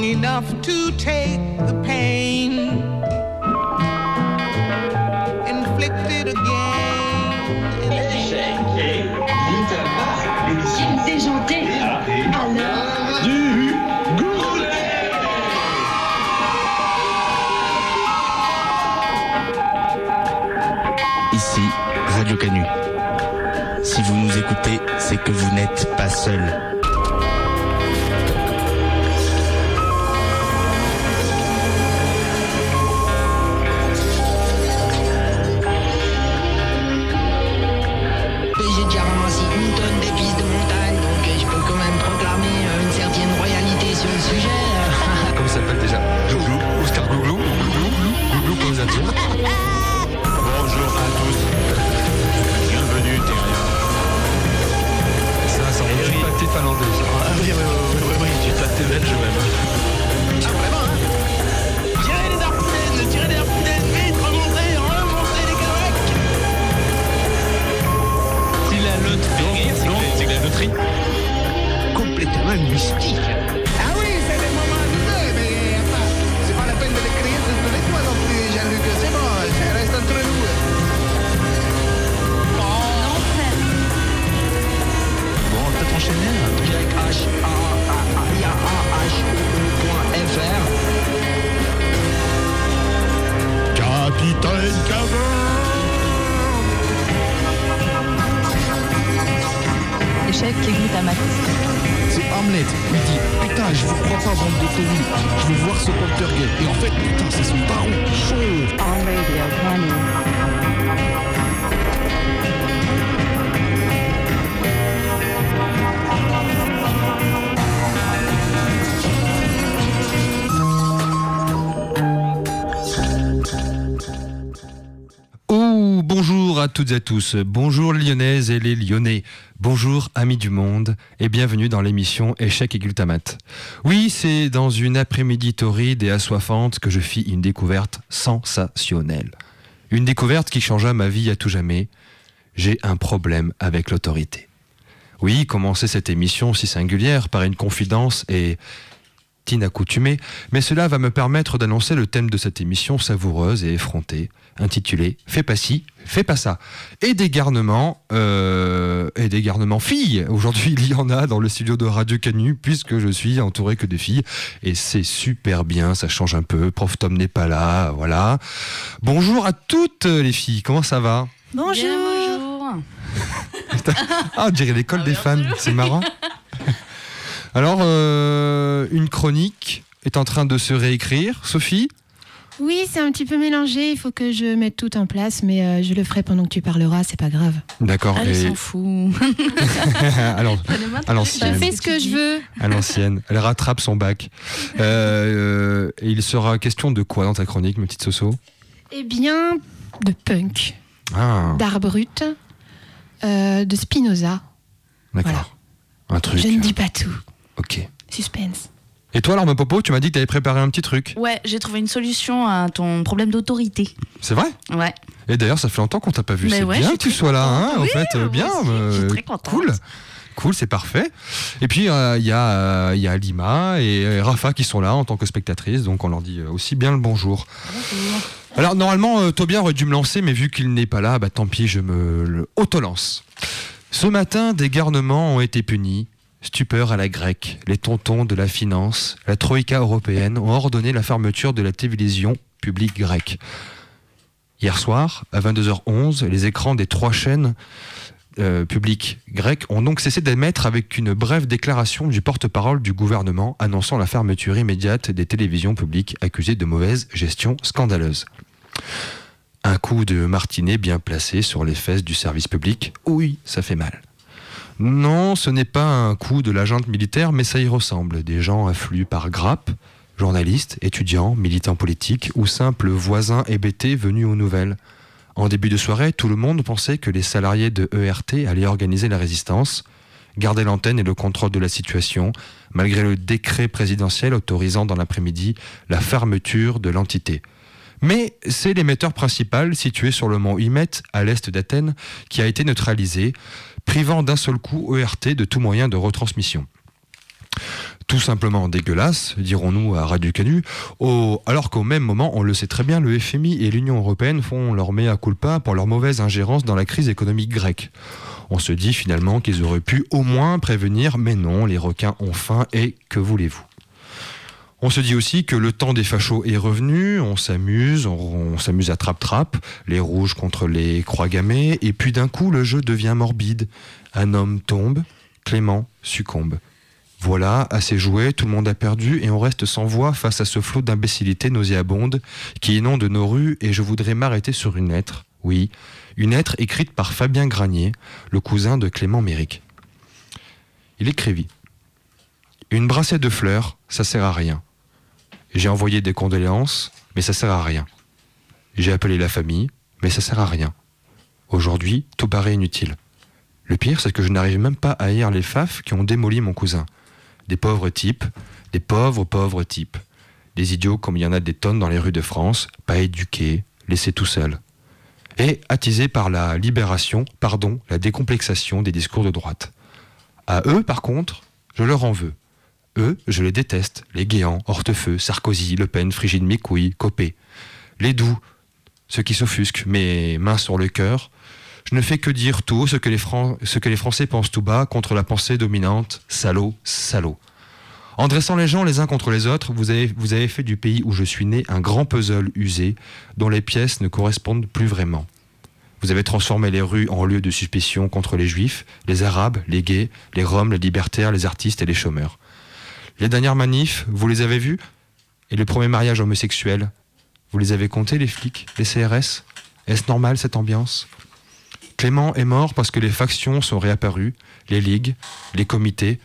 long enough to take the pain inflicted again. Alors Ici, Radio Canu. Si vous nous écoutez, c'est que vous n'êtes pas seul. C'est Hamlet. Il dit Putain, je vous crois pas, bande de. Je veux voir ce poltergeist. Et en fait, putain, c'est son baron. Chaud. On Radio. Bonjour à toutes et à tous. Bonjour Lyonnaises et les Lyonnais. Bonjour amis du monde et bienvenue dans l'émission Échec et glutamate. Oui, c'est dans une après-midi torride et assoiffante que je fis une découverte sensationnelle. Une découverte qui changea ma vie à tout jamais. J'ai un problème avec l'autorité. Oui, commencer cette émission si singulière par une confidence et inaccoutumée, mais cela va me permettre d'annoncer le thème de cette émission savoureuse et effrontée, intitulée Fais pas ci, fais pas ça. Et des garnements, euh, et des garnements filles. Aujourd'hui, il y en a dans le studio de Radio Canu, puisque je suis entouré que de filles, et c'est super bien, ça change un peu. Prof Tom n'est pas là, voilà. Bonjour à toutes les filles, comment ça va? Bonjour. bonjour. Ah, on dirait l'école des fans, c'est marrant. Alors, euh, une chronique est en train de se réécrire, Sophie Oui, c'est un petit peu mélangé. Il faut que je mette tout en place, mais euh, je le ferai pendant que tu parleras. C'est pas grave. D'accord. Elle et- s'en fout. Alors, à Je l'ancienne. fais ce que je veux. À l'ancienne. Elle rattrape son bac. Euh, euh, et il sera question de quoi dans ta chronique, ma petite Soso? Eh bien, de punk, Ah, d'art brut, euh, de Spinoza. d'accord. Un truc. Je ne dis pas tout. Ok. Suspense. Et toi, alors, ma popo, tu m'as dit que tu avais préparé un petit truc. Ouais, j'ai trouvé une solution à ton problème d'autorité. C'est vrai? Ouais. Et d'ailleurs, ça fait longtemps qu'on t'a pas vu. C'est ouais, bien que tu sois là, hein, en fait. euh, bien. euh, très. Cool. Cool, c'est parfait. Et puis, euh, il y, a, euh, il y a Lima et Rafa qui sont là en tant que spectatrices, donc on leur dit aussi bien le bonjour. Alors, normalement, Tobien aurait dû me lancer, mais vu qu'il n'est pas là, bah, tant pis, je me auto-lance. Ce matin, des garnements ont été punis. Stupeur à la grecque, les tontons de la finance, la troïka européenne ont ordonné la fermeture de la télévision publique grecque. Hier soir, à 22h11, les écrans des trois chaînes euh, publiques grecques ont donc cessé d'émettre avec une brève déclaration du porte-parole du gouvernement annonçant la fermeture immédiate des télévisions publiques accusées de mauvaise gestion scandaleuse. Un coup de martinet bien placé sur les fesses du service public, oui, ça fait mal. Non, ce n'est pas un coup de l'agente militaire, mais ça y ressemble. Des gens affluent par grappe, journalistes, étudiants, militants politiques ou simples voisins hébétés venus aux nouvelles. En début de soirée, tout le monde pensait que les salariés de ERT allaient organiser la résistance, garder l'antenne et le contrôle de la situation, malgré le décret présidentiel autorisant dans l'après-midi la fermeture de l'entité. Mais c'est l'émetteur principal, situé sur le mont Imet, à l'est d'Athènes, qui a été neutralisé, privant d'un seul coup ERT de tout moyen de retransmission. tout simplement dégueulasse, dirons-nous à Radio Canu, alors qu'au même moment, on le sait très bien, le FMI et l'Union européenne font leur mea culpa pour leur mauvaise ingérence dans la crise économique grecque. On se dit finalement qu'ils auraient pu au moins prévenir, mais non, les requins ont faim et que voulez-vous? On se dit aussi que le temps des fachos est revenu, on s'amuse, on, s'amuse à trap-trap, les rouges contre les croix gammées, et puis d'un coup le jeu devient morbide. Un homme tombe, Clément succombe. Voilà, assez joué, tout le monde a perdu et on reste sans voix face à ce flot d'imbécilité nauséabonde qui inonde nos rues et je voudrais m'arrêter sur une lettre, oui, une lettre écrite par Fabien Granier, le cousin de Clément Méric. Il écrivit Une brassée de fleurs, ça sert à rien. J'ai envoyé des condoléances, mais ça sert à rien. J'ai appelé la famille, mais ça sert à rien. Aujourd'hui, tout paraît inutile. Le pire, c'est que je n'arrive même pas à haïr les faf qui ont démoli mon cousin. Des pauvres types, des pauvres pauvres types. Des idiots comme il y en a des tonnes dans les rues de France, pas éduqués, laissés tout seuls. Et attisés par la libération, pardon, la décomplexation des discours de droite. À eux, par contre, je leur en veux. Eux, je les déteste, les Guéants, Hortefeux, Sarkozy, Le Pen, Frigide Micouille, Copé. Les doux, ceux qui s'offusquent, mes mains sur le cœur. Je ne fais que dire tout ce que les, Français pensent tout bas contre la pensée dominante, salaud, salaud. En dressant les gens les uns contre les autres, vous avez, vous avez fait du pays où je suis né un grand puzzle usé, dont les pièces ne correspondent plus vraiment. Vous avez transformé les rues en lieu de suspicion contre les juifs, les arabes, les gays, les roms, les libertaires, les artistes et les chômeurs. Les dernières manifs, vous les avez vues? Et les premiers mariages homosexuels Vous les avez comptés, les flics, les CRS Est-ce normal cette ambiance? Clément est mort parce que les factions sont réapparues, les ligues, les comités,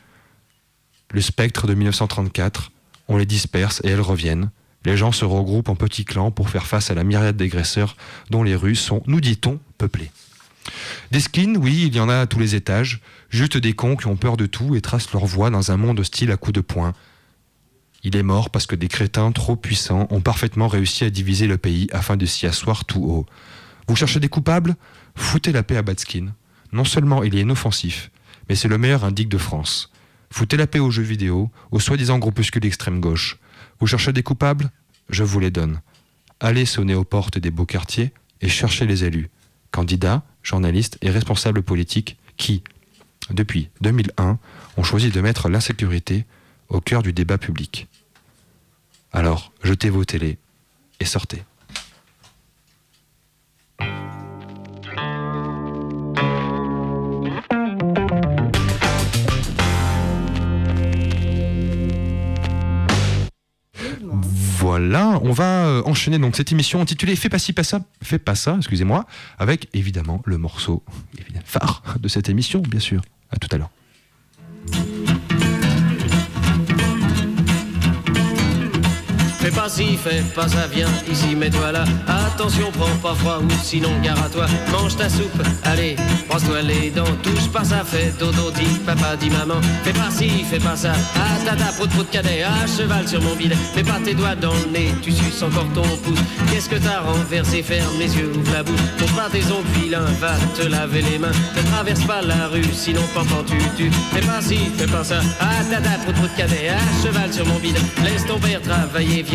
le spectre de 1934, on les disperse et elles reviennent. Les gens se regroupent en petits clans pour faire face à la myriade d'agresseurs dont les rues sont, nous dit-on, peuplées. Des skins, oui, il y en a à tous les étages, juste des cons qui ont peur de tout et tracent leur voie dans un monde hostile à coups de poing. Il est mort parce que des crétins trop puissants ont parfaitement réussi à diviser le pays afin de s'y asseoir tout haut. Vous cherchez des coupables? Foutez la paix à Batskin. Non seulement il est inoffensif, mais c'est le meilleur indique de France. Foutez la paix aux jeux vidéo, aux soi-disant groupuscules d'extrême gauche. Vous cherchez des coupables? Je vous les donne. Allez sonner aux portes des beaux quartiers et cherchez les élus, candidats, journalistes et responsables politiques qui, depuis 2001, ont choisi de mettre l'insécurité au cœur du débat public. Alors, jetez vos télés et sortez. Voilà, on va euh, enchaîner donc cette émission intitulée Fais pas ci, pas ça, fais pas ça, excusez-moi, avec évidemment le morceau phare de cette émission, bien sûr. À tout à l'heure. Fais pas ci, fais pas ça, viens ici, mets-toi là. Attention, prends pas froid ou sinon gare à toi. Mange ta soupe, allez, brosse-toi les dents. Touche pas ça, fais dodo, dit papa, dit maman. Fais pas ci, fais pas ça. Ah tata, prout prout cadet, à cheval sur mon bidet. Mets pas tes doigts dans le nez, tu suces encore ton pouce. Qu'est-ce que t'as renversé, ferme les yeux, ouvre la bouche. Montre pas tes ongles vilains, va te laver les mains. Ne traverse pas la rue, sinon papa tu tu. Fais pas ci, fais pas ça. Ah tata, prout prout cadet, à cheval sur mon bidet. Laisse ton père travailler, viens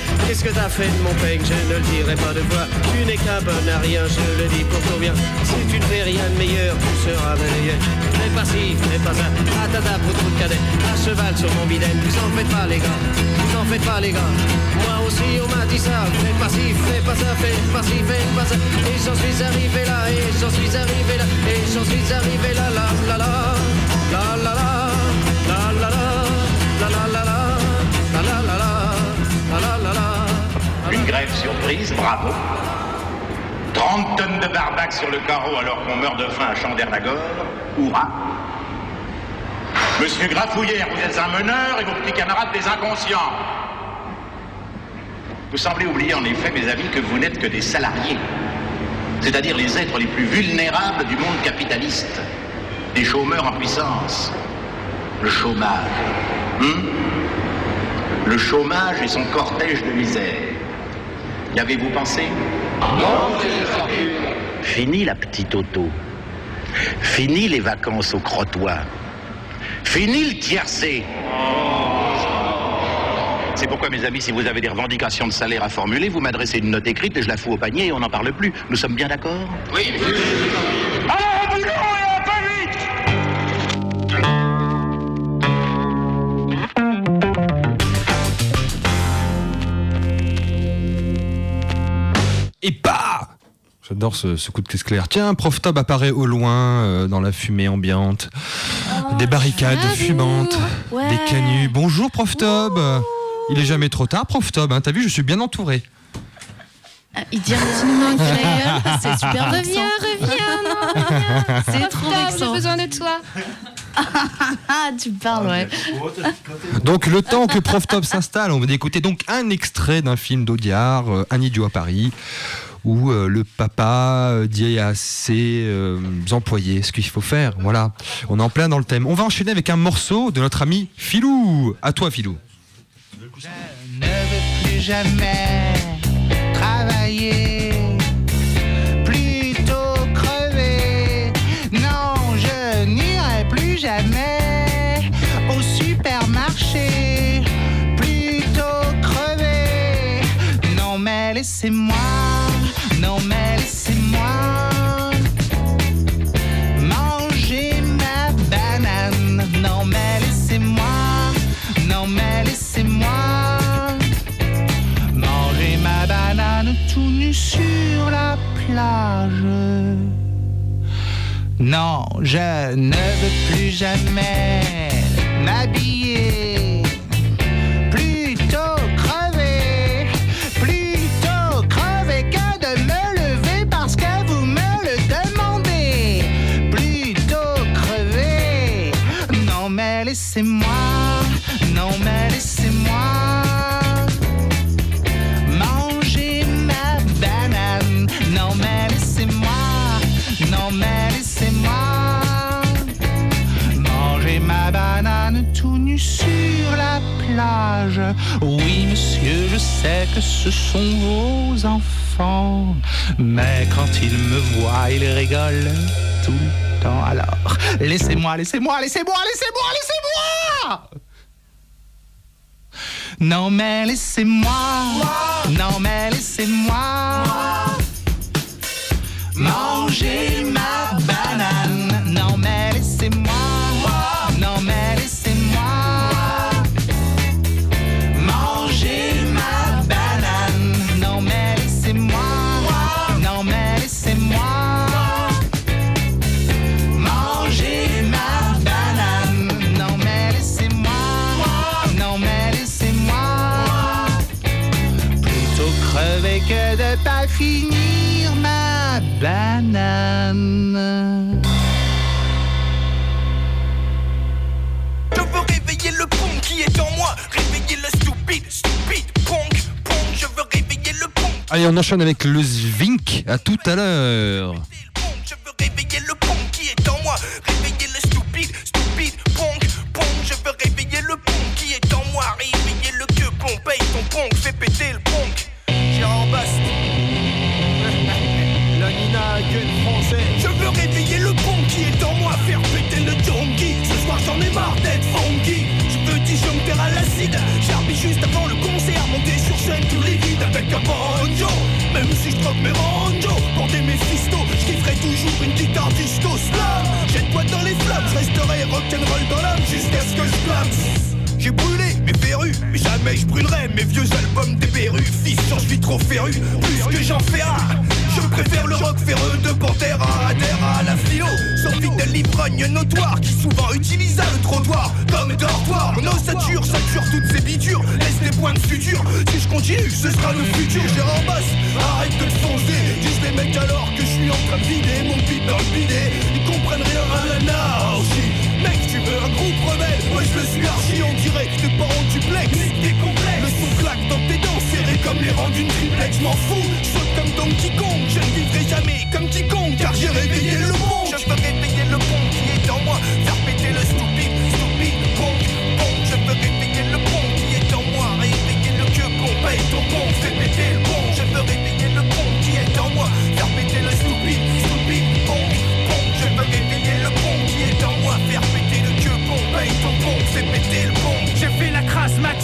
Qu'est-ce que t'as fait de mon peigne? Je ne le dirai pas de quoi. Tu n'es qu'un bon à rien, je le dis pour ton bien. Si tu ne fais rien de meilleur, tu seras meilleur. Fais pas ci, fais pas ça. Ah tata, pour de cadet. À cheval sur mon bidet. Vous en faites pas, les gars. Vous en faites pas, les gars. Moi aussi, on m'a dit ça. Fais pas ci, fais pas ça, fais pas ci, fais pas ça. Et j'en suis arrivé là, et j'en suis arrivé là, et j'en suis arrivé là, là, là, là. La la la, grève surprise, bravo. 30 tonnes de barbac sur le carreau alors qu'on meurt de faim à Chandernagore. Hurrah Monsieur Grafouillère, vous êtes un meneur et vos petits camarades des inconscients. Vous semblez oublier en effet, mes amis, que vous n'êtes que des salariés. C'est-à-dire les êtres les plus vulnérables du monde capitaliste. Des chômeurs en puissance. Le chômage. Hmm? Le chômage et son cortège de misère. Y avez-vous pensé? Fini la petite auto. Fini les vacances au crottoir. Fini le tiercé. C'est pourquoi, mes amis, si vous avez des revendications de salaire à formuler, vous m'adressez une note écrite et je la fous au panier et on n'en parle plus. Nous sommes bien d'accord? Oui. Et pas J'adore ce, ce coup de caisse clair. Tiens, Prof Tob apparaît au loin, euh, dans la fumée ambiante. des barricades fumantes, Ouais. des canuts. Bonjour, Prof Tob Il est jamais trop tard, Prof Tob. hein. T'as vu, je suis bien entouré. Ah, Il dit un petit gueule, c'est super Reviens, reviens, non, reviens. C'est trop vexant. J'ai besoin de toi. Ah, tu parles, ouais. Donc, le temps que Prof Top s'installe, on va écouter donc un extrait d'un film d'Audiard, euh, Un idiot à Paris, où euh, le papa euh, dit à ses euh, employés ce qu'il faut faire. Voilà, on est en plein dans le thème. On va enchaîner avec un morceau de notre ami Filou. À toi, Filou. ne veux plus jamais travailler, laissez-moi, non, mais laissez-moi manger ma banane. Non, mais laissez-moi, non, mais laissez-moi manger ma banane tout nu sur la plage. Non, je ne veux plus jamais m'habiller. Laissez-moi, non mais laissez-moi manger ma banane. Non mais laissez-moi, non mais laissez-moi manger ma banane tout nu sur la plage. Oui monsieur, je sais que ce sont vos enfants, mais quand ils me voient, ils rigolent tout Alors. Laissez-moi, laissez-moi, laissez-moi, laissez-moi, laissez-moi. Non mais laissez-moi, non mais laissez-moi Allez, on enchaîne avec le Zvink. À tout à l'heure. Je resterai rock'n'roll dans l'âme jusqu'à ce que je clame. J'ai brûlé mes verrues, mais jamais je brûlerai mes vieux albums des perrues. Fils, je suis trop féru, plus que j'en fais un. Je préfère le rock féreux de Pantera terre à la philo. Sans fidèle l'ivrogne notoire qui souvent utilisa le trottoir comme dortoir. Mon ossature sature toutes ces bitures, laisse des points de suture. Si je continue, ce sera le futur. J'ai en boss, arrête de foncer. Dis les mecs alors que je suis en train de vider mon pit dans le bidet. Ils comprennent rien à la groupe rebelle, ouais je le suis archi en direct, les parents duplex, des complexes, le son claque dans tes dents, serré comme les rangs d'une triplex, je m'en fous, saute comme Donkey Kong, je ne vivrai jamais comme quiconque, car j'ai réveillé le monde, je veux réveiller le monde qui est en moi,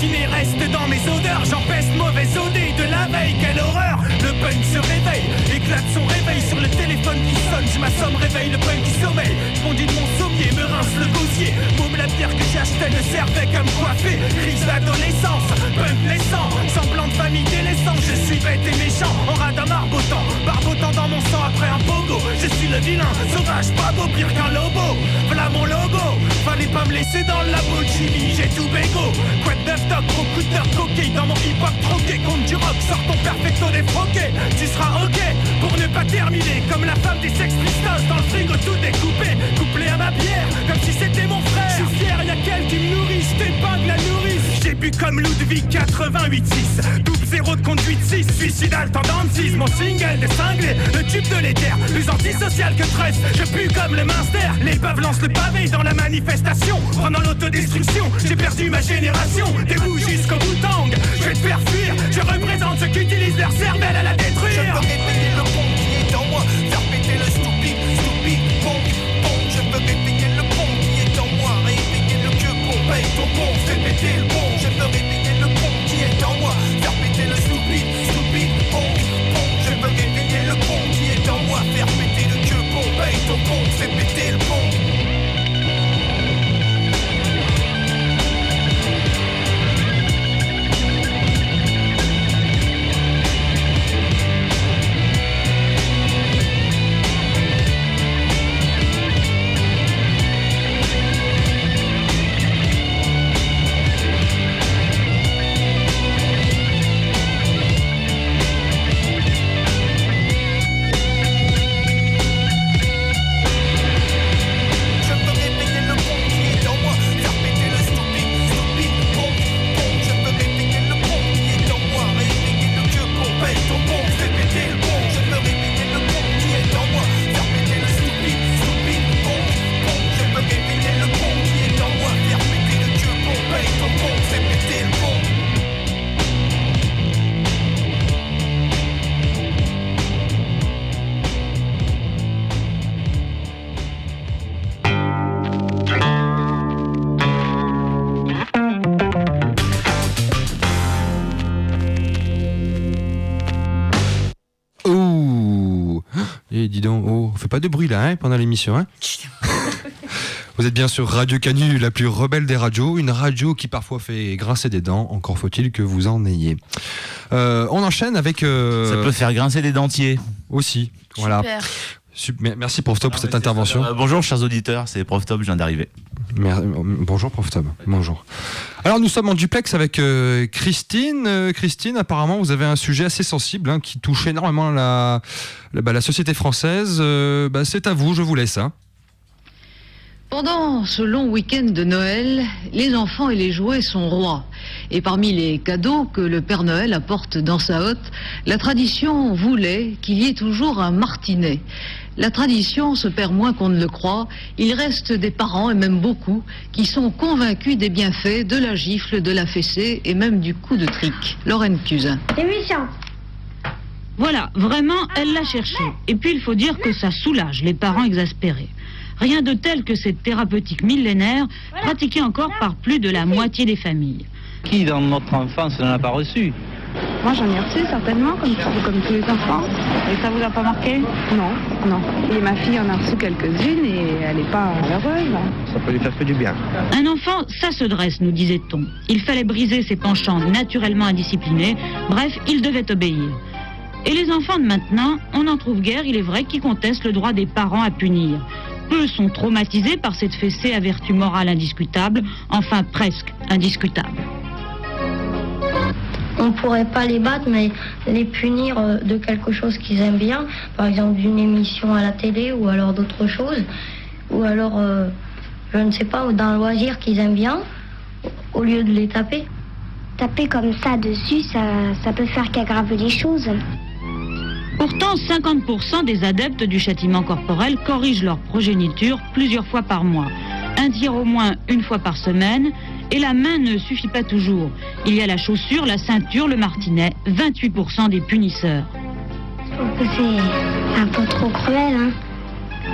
reste dans mes odeurs. J'empeste mauvaise odée de la veille. Quelle horreur Le punk se réveille, éclate son réveil sur le téléphone qui sonne. Je m'assomme, réveille le punk qui sommeille. Je de mon sommier, me rince le gosier. Môme la bière que j'achetais ne servait qu'à me coiffer. Crise d'adolescence, punk laissant. Semblant de famille délaissant. Je suis bête et méchant, en rade à marbotant. Barbotant dans mon sang après un pogo. Je suis le vilain, sauvage, pas beau, pire qu'un lobo. Voilà mon logo. Fallait pas me laisser dans de Jimmy, j'ai tout bégo. Quoi de doc, gros coup coqué. Dans mon hip-hop troqué, contre du rock, sors ton perfecto défroqué. Tu seras ok pour ne pas terminer comme la femme des Sex Pistols dans le frigo tout découpé. Couplé à ma bière, comme si c'était mon frère. Je suis fier, y'a qu'elle qui me nourrit, je t'épingle la nourrice. J'ai bu comme Ludwig 88-6, double zéro de conduite 6, suicidal tendance 6, mon single des cinglés, le tube de l'éther, plus antisocial que Tress, je pue comme le minster, les peuvent lancent le pavé dans la manifestation, prenant l'autodestruction, j'ai perdu ma génération, des bouts jusqu'au bout tang, je vais te faire fuir, je représente ceux qui utilisent leur cervelle à la détruire. Je peux répéter le pont qui est en moi, faire péter le stupide, stupide, pont, pont, je peux répéter le pont qui est en moi, réveiller le queue pont, paye ton pont, fais péter le pont, fais pas de bruit là, hein, pendant l'émission, hein Vous êtes bien sur Radio Canu, la plus rebelle des radios, une radio qui parfois fait grincer des dents, encore faut-il que vous en ayez. Euh, on enchaîne avec... euh, Ça peut faire grincer des dentiers. Aussi, voilà. Merci Prof Top pour cette intervention. Euh, bonjour chers auditeurs, c'est Prof Top, je viens d'arriver. Bonjour Prof Tom. Bonjour. Alors nous sommes en duplex avec euh, Christine. Euh, Christine, apparemment vous avez un sujet assez sensible hein, qui touche énormément la, la, bah, la société française. Euh, bah, C'est à vous, je vous laisse. hein. Pendant ce long week-end de Noël, les enfants et les jouets sont rois. Et parmi les cadeaux que le Père Noël apporte dans sa hotte, la tradition voulait qu'il y ait toujours un martinet. La tradition se perd moins qu'on ne le croit. Il reste des parents, et même beaucoup, qui sont convaincus des bienfaits de la gifle, de la fessée et même du coup de trick. Lorraine Cusin. Voilà, vraiment, elle l'a cherché. Et puis il faut dire que ça soulage les parents exaspérés. Rien de tel que cette thérapeutique millénaire pratiquée encore par plus de la moitié des familles. Qui dans notre enfance n'en a pas reçu? Moi j'en ai reçu certainement, comme, comme tous les enfants. Et ça vous a pas marqué? Non, non. Et ma fille en a reçu quelques-unes et elle n'est pas heureuse. Ça peut lui faire que du bien. Un enfant, ça se dresse, nous disait-on. Il fallait briser ses penchants naturellement indisciplinés. Bref, il devait obéir. Et les enfants de maintenant, on n'en trouve guère, il est vrai, qui contestent le droit des parents à punir. Peu sont traumatisés par cette fessée à vertu morale indiscutable, enfin presque indiscutable. On pourrait pas les battre, mais les punir euh, de quelque chose qu'ils aiment bien, par exemple d'une émission à la télé ou alors d'autres choses, ou alors, euh, je ne sais pas, d'un loisir qu'ils aiment bien, au lieu de les taper. Taper comme ça dessus, ça, ça peut faire qu'aggraver les choses. Pourtant, 50% des adeptes du châtiment corporel corrigent leur progéniture plusieurs fois par mois. Un tir au moins une fois par semaine. Et la main ne suffit pas toujours. Il y a la chaussure, la ceinture, le martinet. 28% des punisseurs. Je trouve que c'est un peu trop cruel, hein,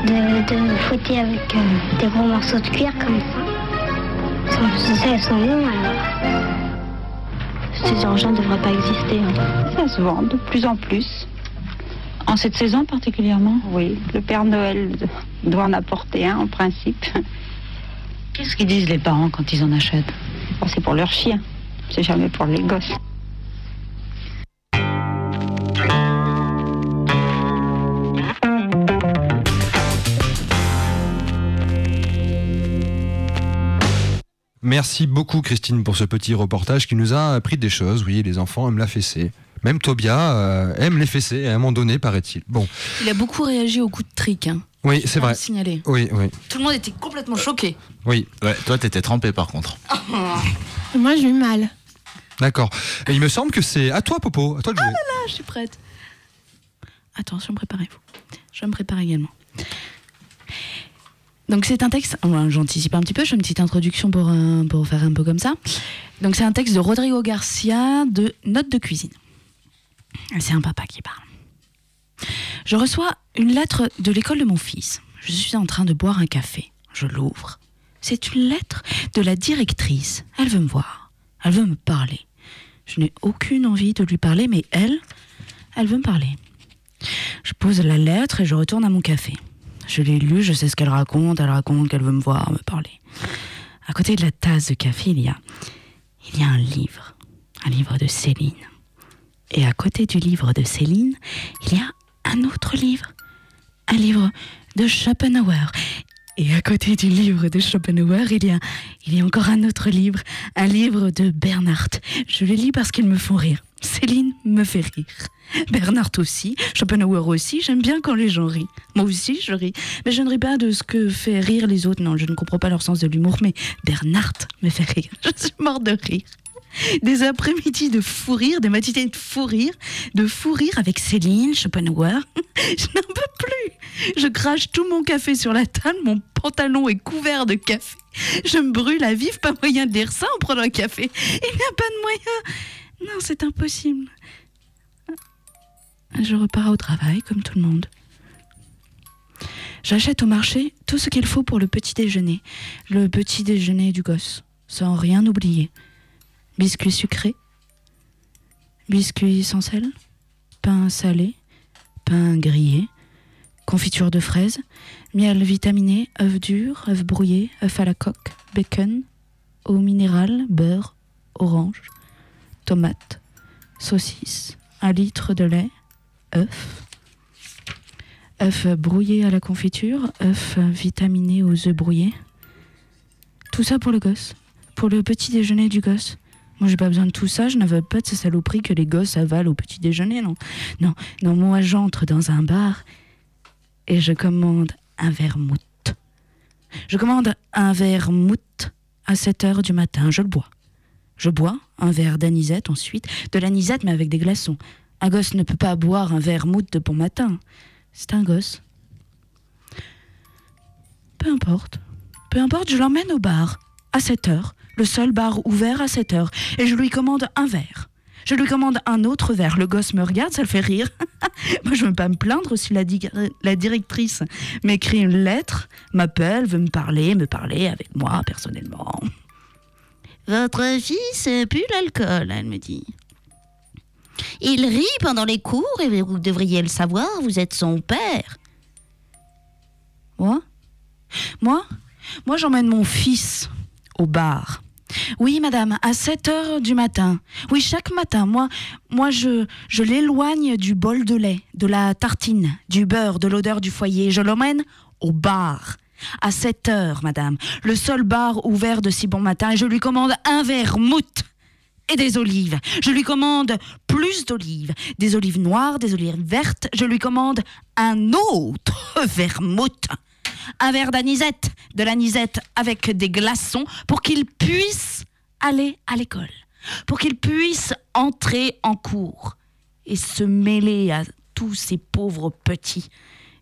de, de fouetter avec euh, des gros morceaux de cuir comme ça. Sans- C'est ça, elles sont longs alors. ces engins ne devraient pas exister. hein. Ça se vend de plus en plus. En cette saison particulièrement? Oui, le Père Noël doit en apporter un en principe. Qu'est-ce qu'ils disent les parents quand ils en achètent Bon, c'est pour leurs chiens, c'est jamais pour les gosses. Merci beaucoup Christine pour ce petit reportage qui nous a appris des choses. Oui, les enfants aiment la fessée. Même Tobia euh, aime les fessées à un moment donné, paraît-il. Bon, Il a beaucoup réagi au coup de trick. Hein. Oui, c'est à vrai. le signaler. Oui, oui, Tout le monde était complètement choqué. oui. Ouais, toi, t'étais trempé par contre. Moi, j'ai eu mal. D'accord. Et il me semble que c'est à toi, Popo, à toi de jouer. Ah, je suis prête. Attention, préparez-vous. Je me prépare également. Donc c'est un texte, j'anticipe un petit peu, je fais une petite introduction pour, euh, pour faire un peu comme ça. Donc c'est un texte de Rodrigo Garcia de Notes de cuisine. C'est un papa qui parle. Je reçois une lettre de l'école de mon fils. Je suis en train de boire un café. Je l'ouvre. C'est une lettre de la directrice. Elle veut me voir. Elle veut me parler. Je n'ai aucune envie de lui parler, mais elle, elle veut me parler. Je pose la lettre et je retourne à mon café. Je l'ai lue, je sais ce qu'elle raconte. Elle raconte qu'elle veut me voir, me parler. À côté de la tasse de café, il y a, il y a un livre, un livre de Céline. Et à côté du livre de Céline, il y a un autre livre, un livre de Schopenhauer. Et à côté du livre de Schopenhauer, il y a, il y a encore un autre livre, un livre de Bernard. Je le lis parce qu'ils me font rire. Céline me fait rire. Bernard aussi, Schopenhauer aussi, j'aime bien quand les gens rient. Moi aussi, je ris. Mais je ne ris pas de ce que fait rire les autres, non, je ne comprends pas leur sens de l'humour, mais Bernard me fait rire. Je suis morte de rire. Des après-midi de fou rire, des matinées de fou rire, de fou rire avec Céline, Schopenhauer. Je n'en peux plus. Je crache tout mon café sur la table, mon pantalon est couvert de café. Je me brûle à vif, pas moyen de dire ça en prenant un café. Il n'y a pas de moyen. Non, c'est impossible. Je repars au travail comme tout le monde. J'achète au marché tout ce qu'il faut pour le petit déjeuner. Le petit déjeuner du gosse, sans rien oublier. Biscuits sucrés, biscuits sans sel, pain salé, pain grillé, confiture de fraises, miel vitaminé, œufs durs, œufs brouillés, œufs à la coque, bacon, eau minérale, beurre, orange, tomates, saucisses, un litre de lait, œufs, œufs brouillés à la confiture, œufs vitaminés aux œufs brouillés. Tout ça pour le gosse, pour le petit déjeuner du gosse. Moi, j'ai pas besoin de tout ça, je n'avais pas de ces saloperies que les gosses avalent au petit déjeuner, non. Non, non, moi, j'entre dans un bar et je commande un vermouth. Je commande un vermouth à 7 heures du matin, je le bois. Je bois un verre d'anisette ensuite, de l'anisette mais avec des glaçons. Un gosse ne peut pas boire un vermouth de bon matin. C'est un gosse. Peu importe. Peu importe, je l'emmène au bar à 7 heures, le seul bar ouvert à 7 heures, et je lui commande un verre. Je lui commande un autre verre. Le gosse me regarde, ça le fait rire. Moi, je ne veux pas me plaindre si la, di- la directrice m'écrit une lettre, m'appelle, veut me parler, me parler avec moi personnellement. Votre fils pue l'alcool, elle me dit. Il rit pendant les cours et vous devriez le savoir, vous êtes son père. Moi? Moi? Moi, j'emmène mon fils au bar. Oui, madame, à 7 heures du matin. Oui, chaque matin, moi, moi je, je l'éloigne du bol de lait, de la tartine, du beurre, de l'odeur du foyer. Je l'emmène au bar. À 7 heures, madame. Le seul bar ouvert de si bon matin. Et je lui commande un vermouth et des olives. Je lui commande plus d'olives. Des olives noires, des olives vertes. Je lui commande un autre vermouth. Un verre d'anisette, de l'anisette avec des glaçons pour qu'il puisse aller à l'école. Pour qu'il puisse entrer en cours et se mêler à tous ces pauvres petits.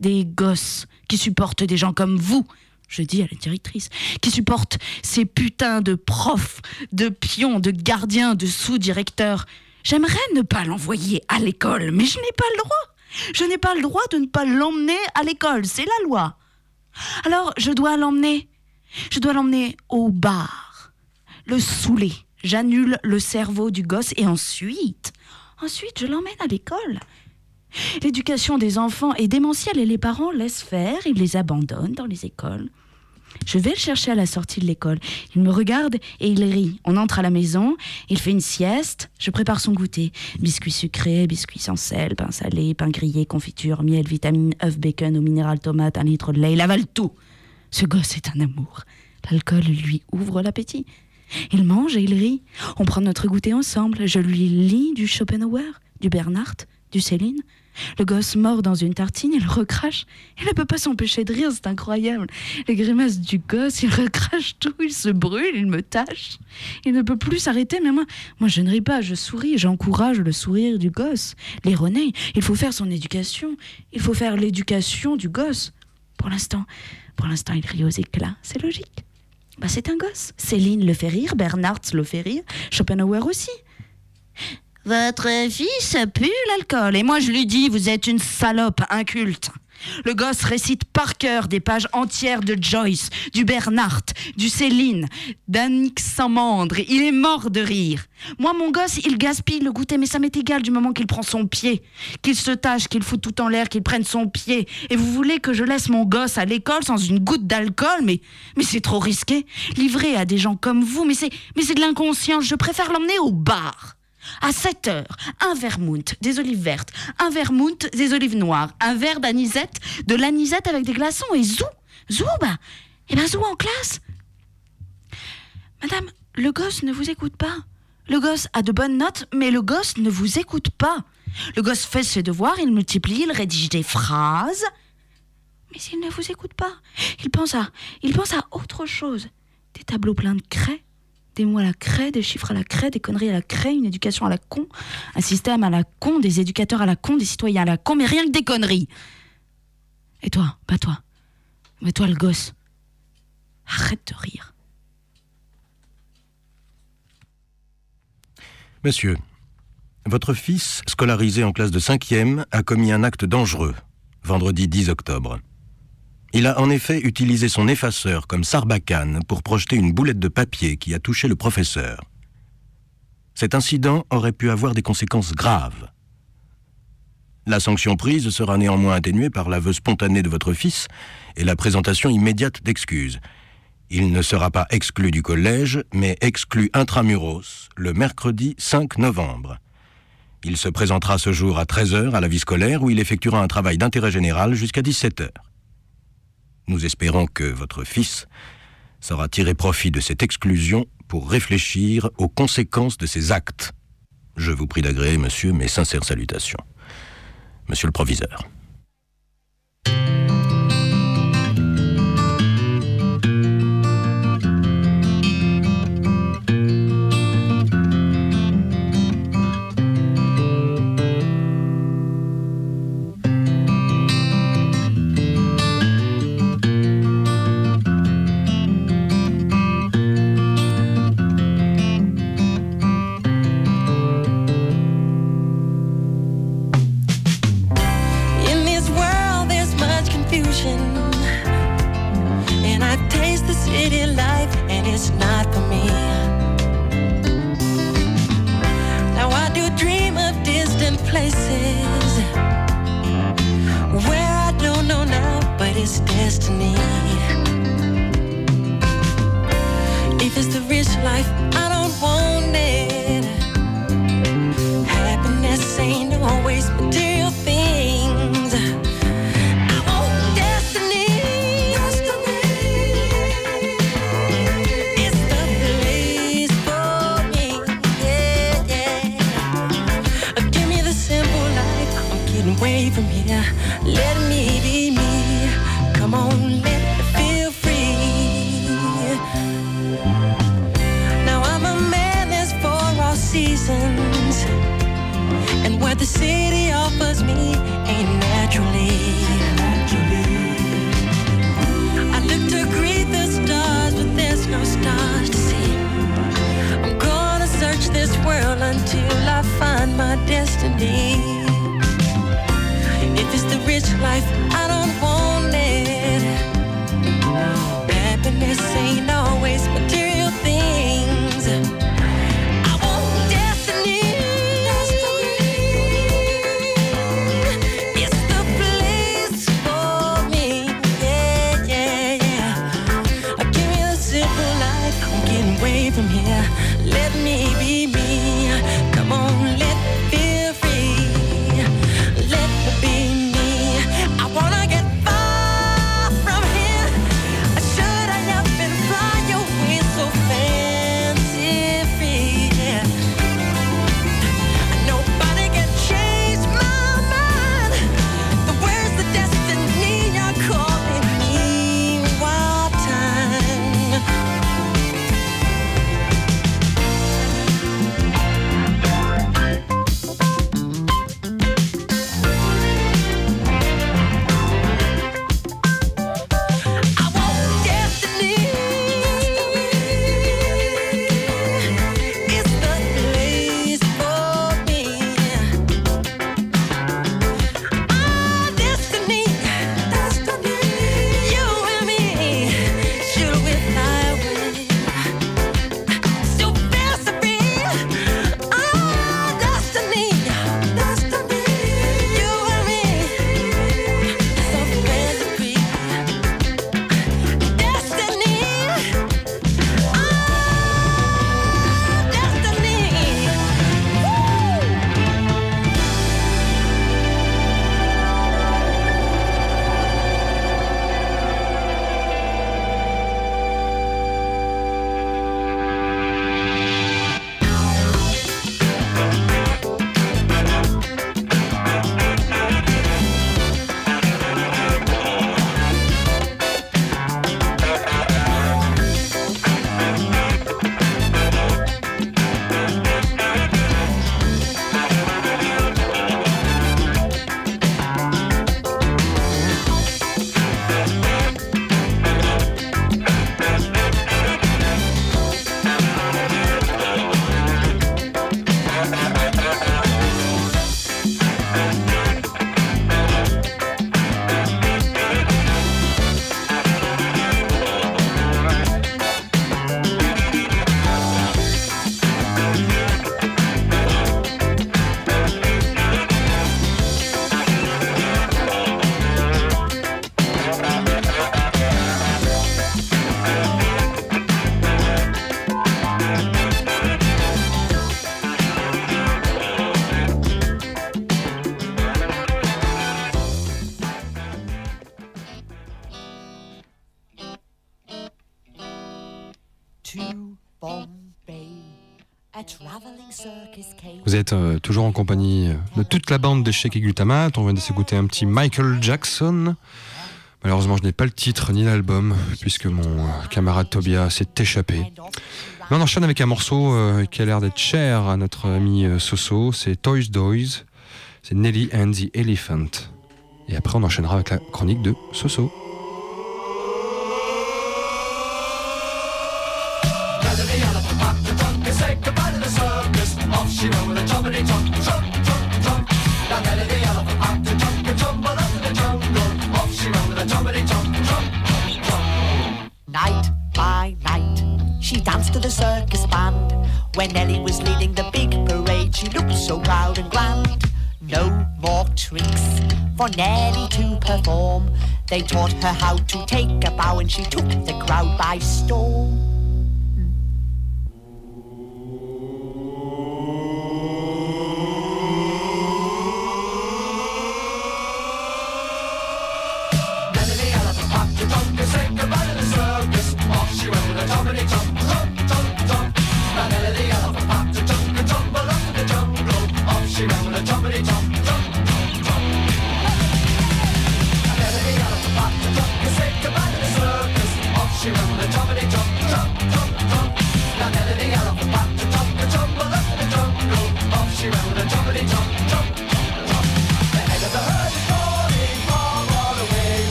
Des gosses qui supportent des gens comme vous, je dis à la directrice, qui supportent ces putains de profs, de pions, de gardiens, de sous-directeurs. J'aimerais ne pas l'envoyer à l'école, mais je n'ai pas le droit. Je n'ai pas le droit de ne pas l'emmener à l'école, c'est la loi. Alors je dois l'emmener, je dois l'emmener au bar, le saouler, J'annule le cerveau du gosse et ensuite, ensuite, je l'emmène à l'école. L'éducation des enfants est démentielle et les parents laissent faire, ils les abandonnent dans les écoles. Je vais le chercher à la sortie de l'école. Il me regarde et il rit. On entre à la maison, il fait une sieste, je prépare son goûter. Biscuits sucrés, biscuits sans sel, pain salé, pain grillé, confiture, miel, vitamines, œufs, bacon, au minéral, tomate, un litre de lait. Il avale tout. Ce gosse est un amour. L'alcool lui ouvre l'appétit. Il mange et il rit. On prend notre goûter ensemble. Je lui lis du Schopenhauer, du Bernhardt, du Céline. Le gosse mord dans une tartine, il recrache. Il ne peut pas s'empêcher de rire, c'est incroyable. Les grimaces du gosse, il recrache tout, il se brûle, il me tâche. Il ne peut plus s'arrêter, mais moi, moi je ne ris pas, je souris, j'encourage le sourire du gosse. L'ironie, il faut faire son éducation, il faut faire l'éducation du gosse. Pour l'instant, pour l'instant, il rit aux éclats, c'est logique. Bah, c'est un gosse. Céline le fait rire, Bernhardt le fait rire, Schopenhauer aussi. Votre fils pue l'alcool. Et moi, je lui dis, vous êtes une salope inculte. Le gosse récite par cœur des pages entières de Joyce, du Bernhardt, du Céline, d'Annick Samandre. Il est mort de rire. Moi, mon gosse, il gaspille le goûter, mais ça m'est égal du moment qu'il prend son pied, qu'il se tâche, qu'il fout tout en l'air, qu'il prenne son pied. Et vous voulez que je laisse mon gosse à l'école sans une goutte d'alcool? Mais, mais c'est trop risqué. Livré à des gens comme vous, mais c'est, mais c'est de l'inconscience. Je préfère l'emmener au bar. À 7 heures, un vermouth, des olives vertes, un vermouth, des olives noires, un verre d'anisette, de l'anisette avec des glaçons et zou, zou, bah, et ben zou en classe. Madame, le gosse ne vous écoute pas. Le gosse a de bonnes notes, mais le gosse ne vous écoute pas. Le gosse fait ses devoirs, il multiplie, il rédige des phrases, mais il ne vous écoute pas. Il pense à, il pense à autre chose. Des tableaux pleins de craie, des mots à la craie, des chiffres à la craie, des conneries à la craie, une éducation à la con, un système à la con, des éducateurs à la con, des citoyens à la con, mais rien que des conneries. Et toi, pas toi. Mais toi, le gosse. Arrête de rire. Monsieur, votre fils, scolarisé en classe de 5e, a commis un acte dangereux, vendredi 10 octobre. Il a en effet utilisé son effaceur comme sarbacane pour projeter une boulette de papier qui a touché le professeur. Cet incident aurait pu avoir des conséquences graves. La sanction prise sera néanmoins atténuée par l'aveu spontané de votre fils et la présentation immédiate d'excuses. Il ne sera pas exclu du collège, mais exclu intramuros le mercredi 5 novembre. Il se présentera ce jour à 13h à la vie scolaire où il effectuera un travail d'intérêt général jusqu'à 17h. Nous espérons que votre fils saura tirer profit de cette exclusion pour réfléchir aux conséquences de ses actes. Je vous prie d'agréer, monsieur, mes sincères salutations. Monsieur le proviseur. Life, compagnie de toute la bande d'échecs et glutamate. On vient de s'écouter un petit Michael Jackson. Malheureusement, je n'ai pas le titre ni l'album, puisque mon euh, camarade Tobias s'est échappé. Mais on enchaîne avec un morceau euh, qui a l'air d'être cher à notre ami euh, Soso. C'est Toys Doys. C'est Nelly and the Elephant. Et après, on enchaînera avec la chronique de Soso. She danced to the circus band. When Nellie was leading the big parade, she looked so proud and grand. No more tricks for Nellie to perform. They taught her how to take a bow, and she took the crowd by storm.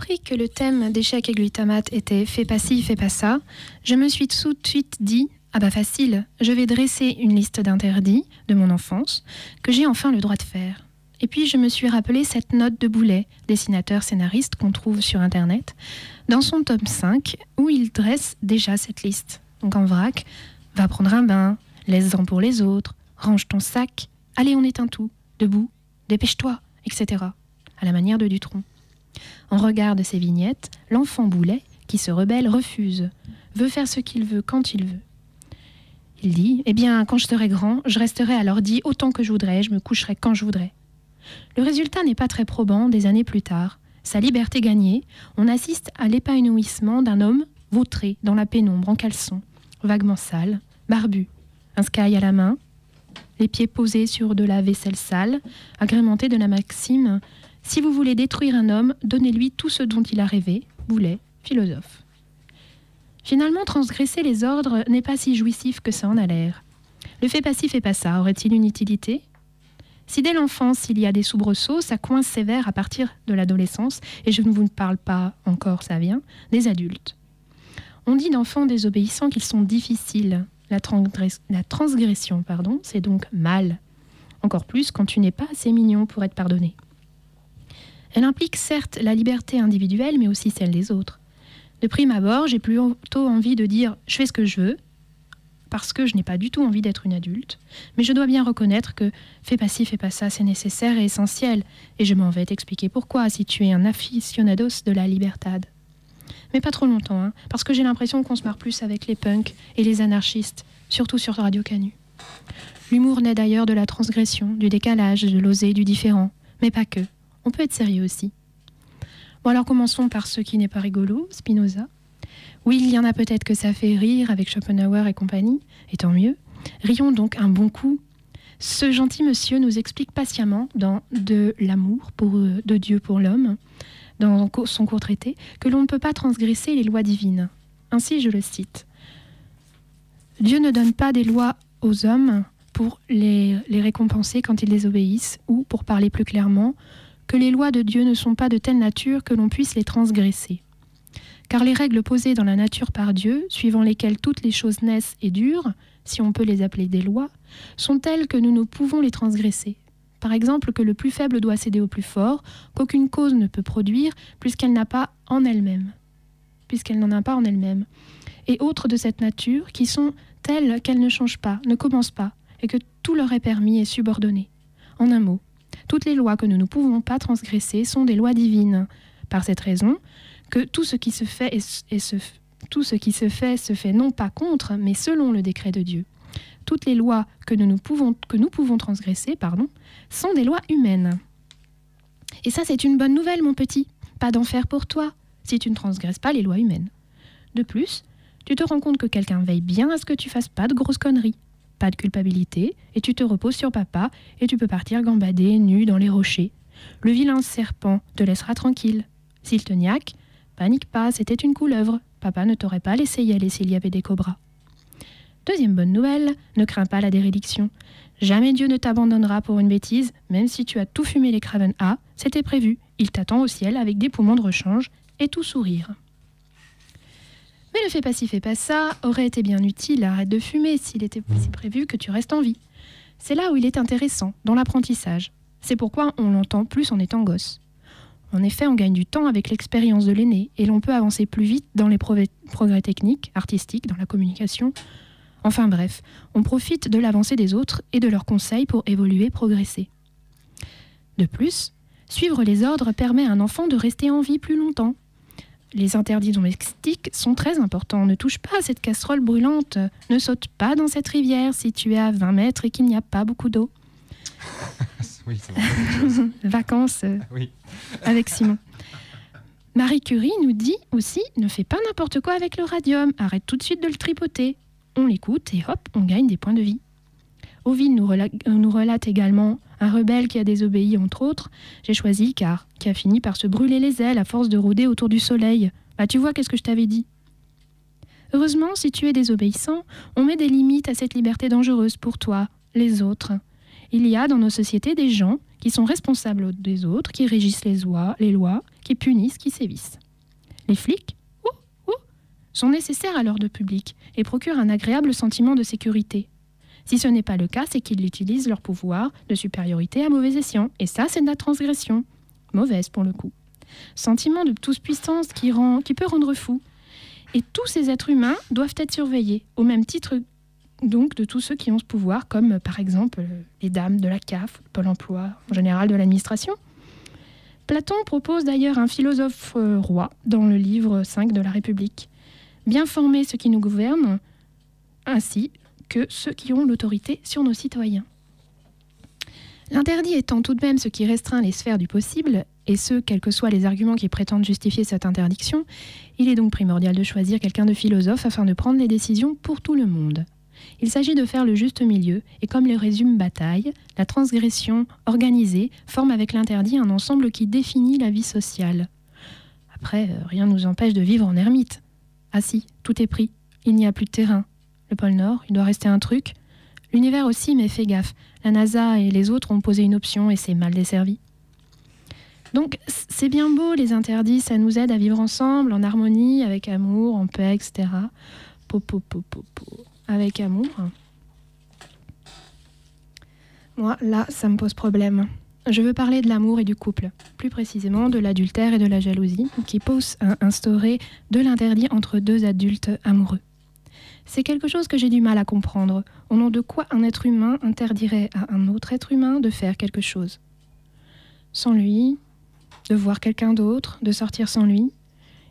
Appris que le thème d'échec et glutamate était fais pas ci, fais pas ça, je me suis tout de suite dit ah bah facile, je vais dresser une liste d'interdits de mon enfance que j'ai enfin le droit de faire. Et puis je me suis rappelé cette note de Boulet, dessinateur scénariste qu'on trouve sur internet, dans son tome 5 où il dresse déjà cette liste. Donc en vrac, va prendre un bain, laisse-en pour les autres, range ton sac, allez on éteint tout, debout, dépêche-toi, etc. À la manière de Dutronc. En regard de ces vignettes, l'enfant boulet, qui se rebelle, refuse, veut faire ce qu'il veut quand il veut. Il dit Eh bien, quand je serai grand, je resterai à l'ordi autant que je voudrais, je me coucherai quand je voudrais. Le résultat n'est pas très probant des années plus tard. Sa liberté gagnée, on assiste à l'épanouissement d'un homme vautré dans la pénombre, en caleçon, vaguement sale, barbu, un sky à la main, les pieds posés sur de la vaisselle sale, agrémenté de la maxime si vous voulez détruire un homme, donnez-lui tout ce dont il a rêvé, Boulet, philosophe. Finalement, transgresser les ordres n'est pas si jouissif que ça en a l'air. Le fait passif et pas ça aurait-il une utilité? Si dès l'enfance il y a des soubresauts, ça coince sévère à partir de l'adolescence, et je ne vous parle pas encore, ça vient, des adultes. On dit d'enfants désobéissants qu'ils sont difficiles. La transgression, pardon, c'est donc mal. Encore plus quand tu n'es pas assez mignon pour être pardonné. Elle implique certes la liberté individuelle, mais aussi celle des autres. De prime abord, j'ai plutôt envie de dire je fais ce que je veux, parce que je n'ai pas du tout envie d'être une adulte, mais je dois bien reconnaître que fais pas ci, fais pas ça, c'est nécessaire et essentiel, et je m'en vais t'expliquer pourquoi si tu es un aficionados de la libertad. Mais pas trop longtemps, hein, parce que j'ai l'impression qu'on se marre plus avec les punks et les anarchistes, surtout sur Radio Canu. L'humour naît d'ailleurs de la transgression, du décalage, de l'osé, du différent, mais pas que. On peut être sérieux aussi. Bon alors commençons par ce qui n'est pas rigolo, Spinoza. Oui, il y en a peut-être que ça fait rire avec Schopenhauer et compagnie, et tant mieux. Rions donc un bon coup. Ce gentil monsieur nous explique patiemment dans De l'amour euh, de Dieu pour l'homme, dans son court traité, que l'on ne peut pas transgresser les lois divines. Ainsi, je le cite. Dieu ne donne pas des lois aux hommes pour les, les récompenser quand ils les obéissent, ou, pour parler plus clairement, que les lois de Dieu ne sont pas de telle nature que l'on puisse les transgresser. Car les règles posées dans la nature par Dieu, suivant lesquelles toutes les choses naissent et durent, si on peut les appeler des lois, sont telles que nous ne pouvons les transgresser. Par exemple, que le plus faible doit céder au plus fort, qu'aucune cause ne peut produire puisqu'elle n'a pas en elle-même, puisqu'elle n'en a pas en elle-même, et autres de cette nature qui sont telles qu'elles ne changent pas, ne commencent pas, et que tout leur est permis et subordonné. En un mot, toutes les lois que nous ne pouvons pas transgresser sont des lois divines. Par cette raison, que tout ce qui se fait se, fait non pas contre, mais selon le décret de Dieu. Toutes les lois que nous, nous pouvons, que nous pouvons transgresser pardon, sont des lois humaines. Et ça, c'est une bonne nouvelle, mon petit. Pas d'enfer pour toi, si tu ne transgresses pas les lois humaines. De plus, tu te rends compte que quelqu'un veille bien à ce que tu fasses pas de grosses conneries, pas de culpabilité, et tu te reposes sur papa, et tu peux partir gambader nu dans les rochers. Le vilain serpent te laissera tranquille. S'il te niaque, panique pas, c'était une couleuvre. Papa ne t'aurait pas laissé y aller s'il y avait des cobras. Deuxième bonne nouvelle, ne crains pas la dérédiction. Jamais Dieu ne t'abandonnera pour une bêtise, même si tu as tout fumé les Craven A, c'était prévu. Il t'attend au ciel avec des poumons de rechange et tout sourire. Mais ne fais pas ci, fais pas ça aurait été bien utile, arrête de fumer s'il était si prévu que tu restes en vie. C'est là où il est intéressant, dans l'apprentissage. C'est pourquoi on l'entend plus en étant gosse. En effet, on gagne du temps avec l'expérience de l'aîné et l'on peut avancer plus vite dans les progrès techniques, artistiques, dans la communication. Enfin bref, on profite de l'avancée des autres et de leurs conseils pour évoluer, progresser. De plus, suivre les ordres permet à un enfant de rester en vie plus longtemps. Les interdits domestiques sont très importants. Ne touche pas à cette casserole brûlante. Ne saute pas dans cette rivière si tu es à 20 mètres et qu'il n'y a pas beaucoup d'eau. Oui, c'est vrai. Vacances euh, Oui. avec Simon. Marie Curie nous dit aussi ne fais pas n'importe quoi avec le radium, arrête tout de suite de le tripoter. On l'écoute et hop, on gagne des points de vie. Ovid nous, rela- euh, nous relate également un rebelle qui a désobéi, entre autres. J'ai choisi car qui a fini par se brûler les ailes à force de rôder autour du soleil. Bah, tu vois, qu'est-ce que je t'avais dit Heureusement, si tu es désobéissant, on met des limites à cette liberté dangereuse pour toi, les autres. Il y a dans nos sociétés des gens qui sont responsables des autres, qui régissent les lois, les lois qui punissent, qui sévissent. Les flics, ouh, ouh, sont nécessaires à l'ordre public et procurent un agréable sentiment de sécurité. Si ce n'est pas le cas, c'est qu'ils utilisent leur pouvoir de supériorité à mauvais escient, et ça, c'est de la transgression. Mauvaise pour le coup. Sentiment de toute-puissance qui, peut rendre fou. Et tous ces êtres humains doivent être surveillés, au même titre donc de tous ceux qui ont ce pouvoir, comme par exemple les dames de la CAF, Pôle emploi, en général de l'administration. Platon propose d'ailleurs un philosophe euh, roi dans le livre 5 de la République. Bien former ceux qui nous gouvernent, ainsi que ceux qui ont l'autorité sur nos citoyens. L'interdit étant tout de même ce qui restreint les sphères du possible, et ce, quels que soient les arguments qui prétendent justifier cette interdiction, il est donc primordial de choisir quelqu'un de philosophe afin de prendre les décisions pour tout le monde. Il s'agit de faire le juste milieu, et comme le résume Bataille, la transgression organisée forme avec l'interdit un ensemble qui définit la vie sociale. Après, euh, rien ne nous empêche de vivre en ermite. Ah si, tout est pris, il n'y a plus de terrain. Le pôle Nord, il doit rester un truc. L'univers aussi, mais fais gaffe, la NASA et les autres ont posé une option et c'est mal desservi. Donc c'est bien beau les interdits, ça nous aide à vivre ensemble, en harmonie, avec amour, en paix, etc. Avec amour. Moi, là, ça me pose problème. Je veux parler de l'amour et du couple, plus précisément de l'adultère et de la jalousie, qui poussent à instaurer de l'interdit entre deux adultes amoureux. C'est quelque chose que j'ai du mal à comprendre, au nom de quoi un être humain interdirait à un autre être humain de faire quelque chose? Sans lui, de voir quelqu'un d'autre, de sortir sans lui?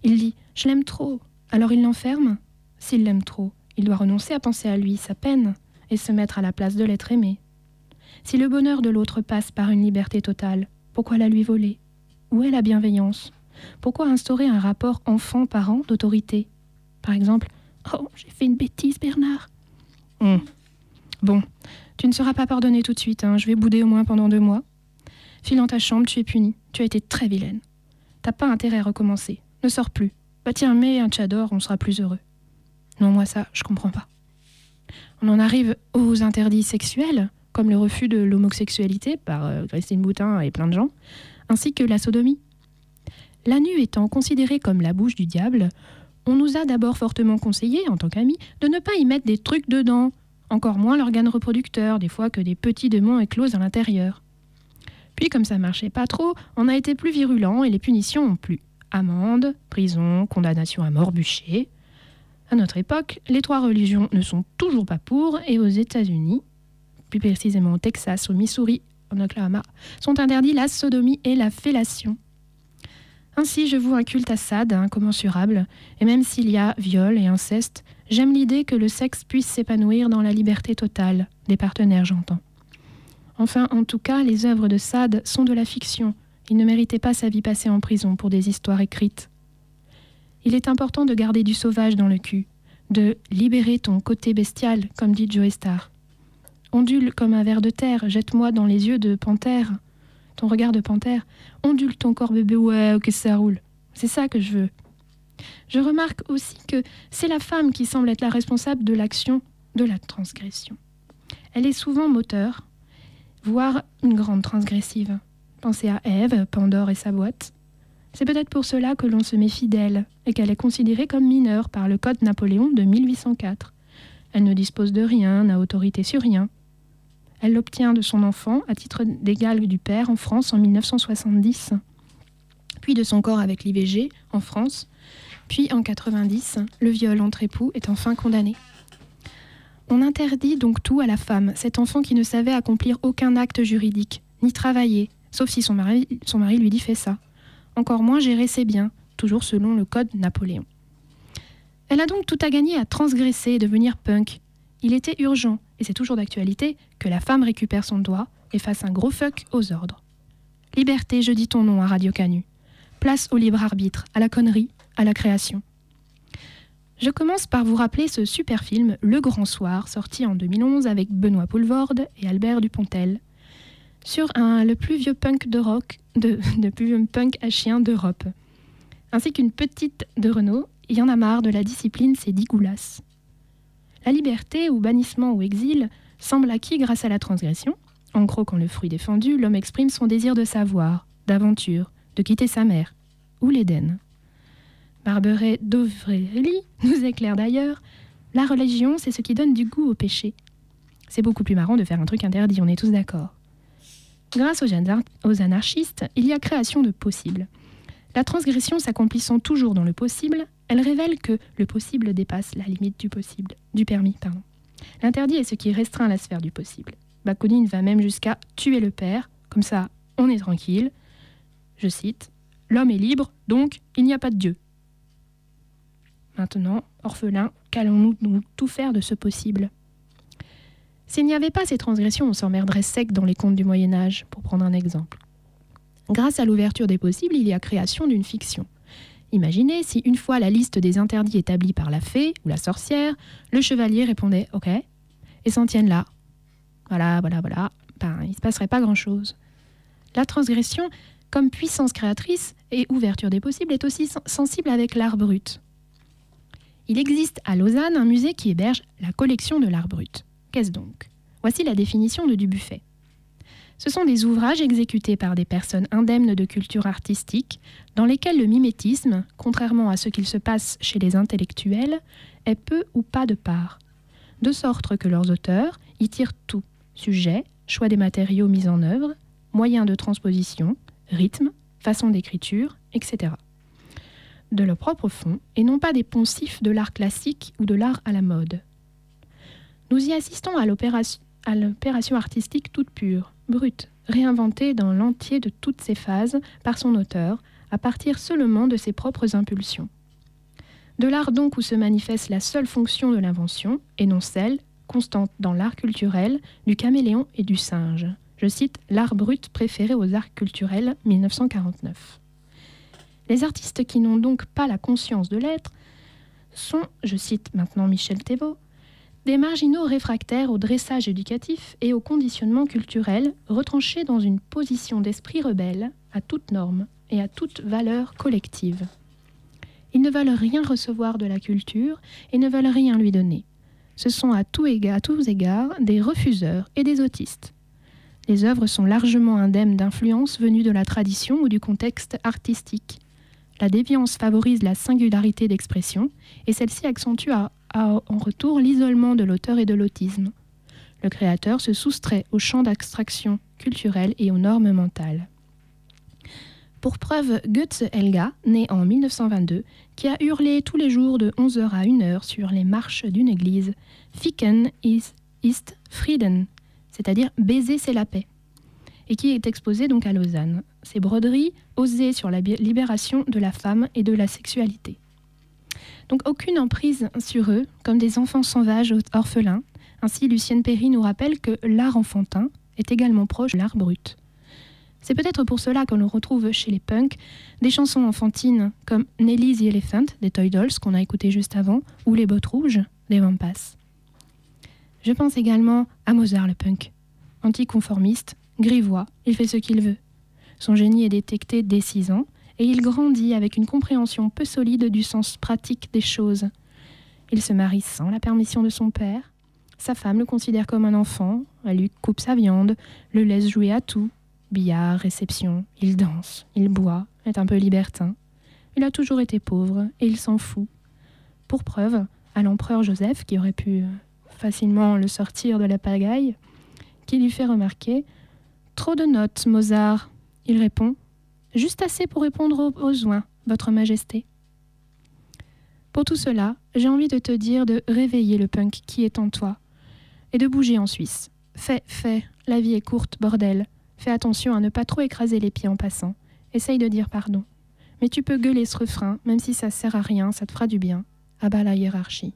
Il dit ⁇ Je l'aime trop ⁇ alors il l'enferme? S'il l'aime trop, il doit renoncer à penser à lui, sa peine, et se mettre à la place de l'être aimé. Si le bonheur de l'autre passe par une liberté totale, pourquoi la lui voler? Où est la bienveillance? Pourquoi instaurer un rapport enfant-parent d'autorité? Par exemple, Oh, j'ai fait une bêtise, Bernard. Hum. Bon, tu ne seras pas pardonné tout de suite, hein. je vais bouder au moins pendant deux mois. File dans ta chambre, tu es puni. Tu as été très vilaine. T'as pas intérêt à recommencer. Ne sors plus. Bah tiens, mets un tchador, on sera plus heureux. Non, moi ça, je comprends pas. On en arrive aux interdits sexuels, comme le refus de l'homosexualité par euh, Christine Boutin et plein de gens, ainsi que la sodomie. La nue étant considérée comme la bouche du diable, on nous a d'abord fortement conseillé, en tant qu'amis, de ne pas y mettre des trucs dedans, encore moins l'organe reproducteur, des fois que des petits démons éclosent à l'intérieur. Puis, comme ça marchait pas trop, on a été plus virulent et les punitions ont plu. Amende, prison, condamnation à mort bûcher. À notre époque, les trois religions ne sont toujours pas pour et aux États-Unis, plus précisément au Texas, au Missouri, en Oklahoma, sont interdits la sodomie et la fellation. Ainsi, je voue un culte à Sade, incommensurable, et même s'il y a viol et inceste, j'aime l'idée que le sexe puisse s'épanouir dans la liberté totale, des partenaires j'entends. Enfin, en tout cas, les œuvres de Sade sont de la fiction. Il ne méritait pas sa vie passée en prison pour des histoires écrites. Il est important de garder du sauvage dans le cul, de libérer ton côté bestial, comme dit Joe Star. Ondule comme un ver de terre, jette-moi dans les yeux de panthère, ton regard de panthère. Ondule ton corps bébé, ouais, ok, ça roule. C'est ça que je veux. Je remarque aussi que c'est la femme qui semble être la responsable de l'action de la transgression. Elle est souvent moteur, voire une grande transgressive. Pensez à Ève, Pandore et sa boîte. C'est peut-être pour cela que l'on se méfie d'elle et qu'elle est considérée comme mineure par le Code Napoléon de 1804. Elle ne dispose de rien, n'a autorité sur rien. Elle l'obtient de son enfant à titre d'égal du père en France en 1970, puis de son corps avec l'IVG en France, puis en 90, le viol entre époux est enfin condamné. On interdit donc tout à la femme, cet enfant qui ne savait accomplir aucun acte juridique, ni travailler, sauf si son mari, lui dit fais ça. Encore moins gérer ses biens, toujours selon le code Napoléon. Elle a donc tout à gagner à transgresser et devenir punk. Il était urgent, et c'est toujours d'actualité, que la femme récupère son doigt et fasse un gros fuck aux ordres. Liberté, je dis ton nom à Radio Canu. Place au libre arbitre, à la connerie, à la création. Je commence par vous rappeler ce super film Le Grand Soir, sorti en 2011 avec Benoît Poulvorde et Albert Dupontel, sur un, le plus vieux punk de rock, de, plus vieux punk à chien d'Europe. Ainsi qu'une petite de Renault, il y en a marre de la discipline, c'est Digoulas. La liberté, ou bannissement ou exil, semble acquis grâce à la transgression. En croquant le fruit défendu, l'homme exprime son désir de savoir, d'aventure, de quitter sa mère, ou l'Éden. Barberet d'Auvrely nous éclaire d'ailleurs La religion, c'est ce qui donne du goût au péché. C'est beaucoup plus marrant de faire un truc interdit, on est tous d'accord. Grâce aux anarchistes, il y a création de possibles. La transgression s'accomplissant toujours dans le possible, elle révèle que le possible dépasse la limite du possible, du permis, pardon. L'interdit est ce qui restreint la sphère du possible. Bakounine va même jusqu'à tuer le père, comme ça on est tranquille. Je cite L'homme est libre, donc il n'y a pas de Dieu. Maintenant, orphelin, qu'allons-nous tout faire de ce possible? S'il n'y avait pas ces transgressions, on s'emmerderait sec dans les contes du Moyen Âge, pour prendre un exemple. Grâce à l'ouverture des possibles, il y a création d'une fiction. Imaginez si une fois la liste des interdits établie par la fée ou la sorcière, le chevalier répondait OK et s'en tienne là. Voilà, voilà, voilà. Ben, il ne se passerait pas grand-chose. La transgression, comme puissance créatrice et ouverture des possibles, est aussi sensible avec l'art brut. Il existe à Lausanne un musée qui héberge la collection de l'art brut. Qu'est-ce donc? Voici la définition de Dubuffet. Ce sont des ouvrages exécutés par des personnes indemnes de culture artistique, dans lesquels le mimétisme, contrairement à ce qu'il se passe chez les intellectuels, est peu ou pas de part, de sorte que leurs auteurs y tirent tout sujet, choix des matériaux mis en œuvre, moyens de transposition, rythme, façon d'écriture, etc. De leur propre fond, et non pas des poncifs de l'art classique ou de l'art à la mode. Nous y assistons à l'opération artistique toute pure, brute, réinventée dans l'entier de toutes ses phases par son auteur, à partir seulement de ses propres impulsions. De l'art donc où se manifeste la seule fonction de l'invention, et non celle, constante dans l'art culturel, du caméléon et du singe. Je cite L'art brut préféré aux arts culturels, 1949. Les artistes qui n'ont donc pas la conscience de l'être sont, je cite maintenant Michel Thévault, des marginaux réfractaires au dressage éducatif et au conditionnement culturel, retranchés dans une position d'esprit rebelle à toute norme et à toute valeur collective. Ils ne veulent rien recevoir de la culture et ne veulent rien lui donner. Ce sont à, tous égards des refuseurs et des autistes. Les œuvres sont largement indemnes d'influences venues de la tradition ou du contexte artistique. La déviance favorise la singularité d'expression et celle-ci accentue à- à- en retour l'isolement de l'auteur et de l'autisme. Le créateur se soustrait au champ d'abstraction culturelle et aux normes mentales. Pour preuve, Goethe Helga, né en 1922, qui a hurlé tous les jours de 11h à 1h sur les marches d'une église Ficken ist, ist Frieden, c'est-à-dire baiser c'est la paix, et qui est exposé donc à Lausanne. Ses broderies osées sur la libération de la femme et de la sexualité. Donc aucune emprise sur eux, comme des enfants sauvages orphelins. Ainsi, Lucienne Perry nous rappelle que l'art enfantin est également proche de l'art brut. C'est peut-être pour cela qu'on retrouve chez les punks des chansons enfantines comme Nelly the Elephant des Toy Dolls qu'on a écouté juste avant ou Les Bottes Rouges des Wampas. Je pense également à Mozart le punk. Anticonformiste, grivois, il fait ce qu'il veut. Son génie est détecté dès 6 ans et il grandit avec une compréhension peu solide du sens pratique des choses. Il se marie sans la permission de son père. Sa femme le considère comme un enfant, elle lui coupe sa viande, le laisse jouer à tout. Billard, réception, il danse, il boit, est un peu libertin. Il a toujours été pauvre et il s'en fout. Pour preuve, à l'empereur Joseph, qui aurait pu euh, facilement le sortir de la pagaille, qui lui fait remarquer Trop de notes, Mozart. Il répond Juste assez pour répondre aux besoins, Votre Majesté. Pour tout cela, j'ai envie de te dire de réveiller le punk qui est en toi et de bouger en Suisse. Fais, fais, la vie est courte, bordel. Fais attention à ne pas trop écraser les pieds en passant. Essaye de dire pardon. Mais tu peux gueuler ce refrain, même si ça sert à rien, ça te fera du bien. Abat la hiérarchie.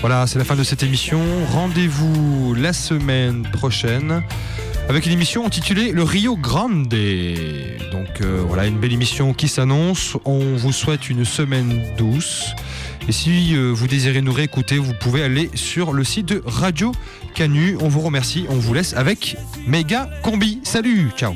Voilà, c'est la fin de cette émission. Rendez-vous la semaine prochaine avec une émission intitulée Le Rio Grande. Donc euh, voilà, une belle émission qui s'annonce. On vous souhaite une semaine douce. Et si euh, vous désirez nous réécouter, vous pouvez aller sur le site de Radio Canu. On vous remercie. On vous laisse avec Méga Combi. Salut, ciao.